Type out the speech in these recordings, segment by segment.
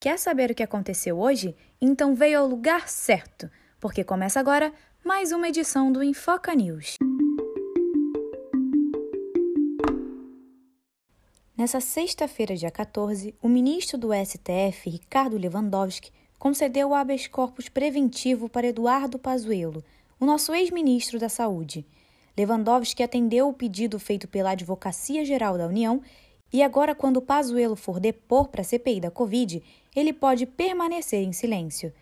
Quer saber o que aconteceu hoje? Então veio ao lugar certo, porque começa agora mais uma edição do Infoca News. Nessa sexta-feira, dia 14, o ministro do STF, Ricardo Lewandowski, concedeu o habeas corpus preventivo para Eduardo Pazuello, o nosso ex-ministro da Saúde. Lewandowski atendeu o pedido feito pela Advocacia Geral da União e agora, quando Pazuello for depor para a CPI da Covid, ele pode permanecer em silêncio.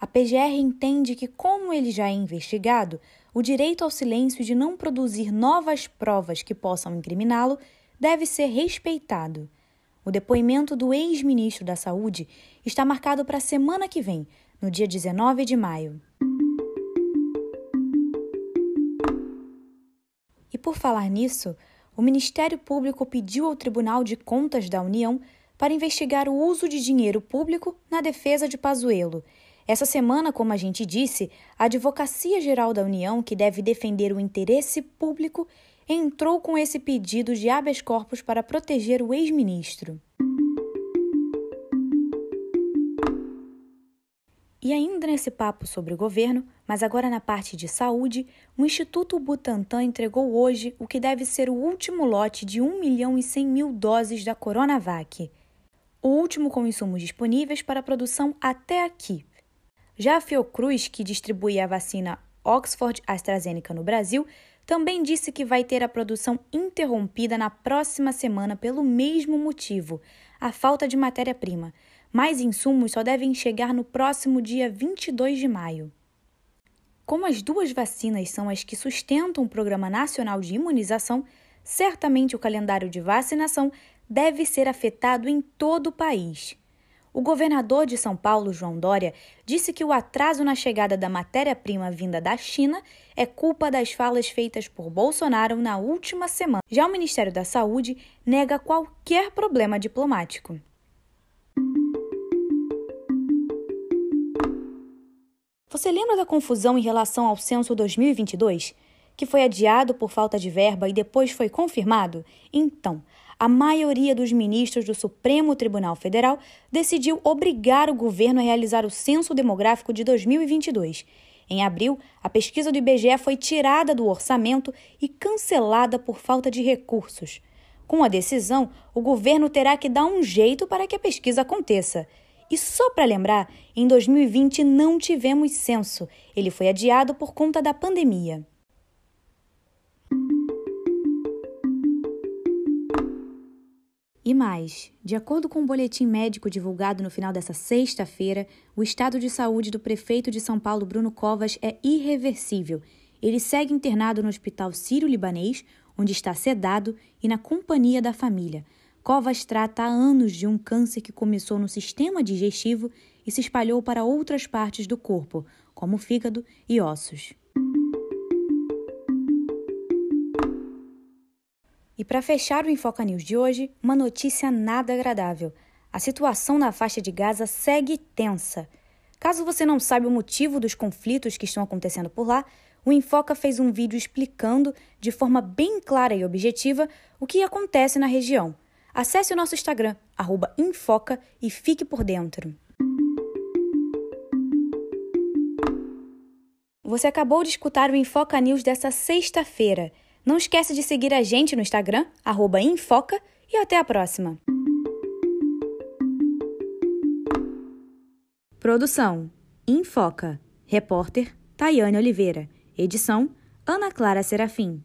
A PGR entende que, como ele já é investigado, o direito ao silêncio de não produzir novas provas que possam incriminá-lo deve ser respeitado. O depoimento do ex-ministro da Saúde está marcado para a semana que vem, no dia 19 de maio. E por falar nisso, o Ministério Público pediu ao Tribunal de Contas da União para investigar o uso de dinheiro público na defesa de Pazuello. Essa semana, como a gente disse, a Advocacia Geral da União, que deve defender o interesse público, entrou com esse pedido de habeas corpus para proteger o ex-ministro. E ainda nesse papo sobre o governo, mas agora na parte de saúde, o Instituto Butantan entregou hoje o que deve ser o último lote de 1 milhão e 100 mil doses da Coronavac. O último com insumos disponíveis para produção até aqui. Já a Fiocruz, que distribui a vacina Oxford AstraZeneca no Brasil, também disse que vai ter a produção interrompida na próxima semana pelo mesmo motivo, a falta de matéria-prima. Mais insumos só devem chegar no próximo dia 22 de maio. Como as duas vacinas são as que sustentam o Programa Nacional de Imunização, certamente o calendário de vacinação deve ser afetado em todo o país. O governador de São Paulo, João Dória, disse que o atraso na chegada da matéria-prima vinda da China é culpa das falas feitas por Bolsonaro na última semana. Já o Ministério da Saúde nega qualquer problema diplomático. Você lembra da confusão em relação ao censo 2022? Que foi adiado por falta de verba e depois foi confirmado? Então, a maioria dos ministros do Supremo Tribunal Federal decidiu obrigar o governo a realizar o censo demográfico de 2022. Em abril, a pesquisa do IBGE foi tirada do orçamento e cancelada por falta de recursos. Com a decisão, o governo terá que dar um jeito para que a pesquisa aconteça. E só para lembrar, em 2020 não tivemos censo. Ele foi adiado por conta da pandemia. E mais, de acordo com o um boletim médico divulgado no final dessa sexta-feira, o estado de saúde do prefeito de São Paulo, Bruno Covas, é irreversível. Ele segue internado no Hospital Sírio-Libanês, onde está sedado e na companhia da família. Covas trata há anos de um câncer que começou no sistema digestivo e se espalhou para outras partes do corpo, como fígado e ossos. Para fechar o Infoca News de hoje, uma notícia nada agradável. A situação na faixa de Gaza segue tensa. Caso você não saiba o motivo dos conflitos que estão acontecendo por lá, o Infoca fez um vídeo explicando de forma bem clara e objetiva o que acontece na região. Acesse o nosso Instagram, Infoca, e fique por dentro. Você acabou de escutar o Infoca News dessa sexta-feira. Não esquece de seguir a gente no Instagram, Infoca, e até a próxima! Produção Infoca. Repórter Tayane Oliveira. Edição Ana Clara Serafim.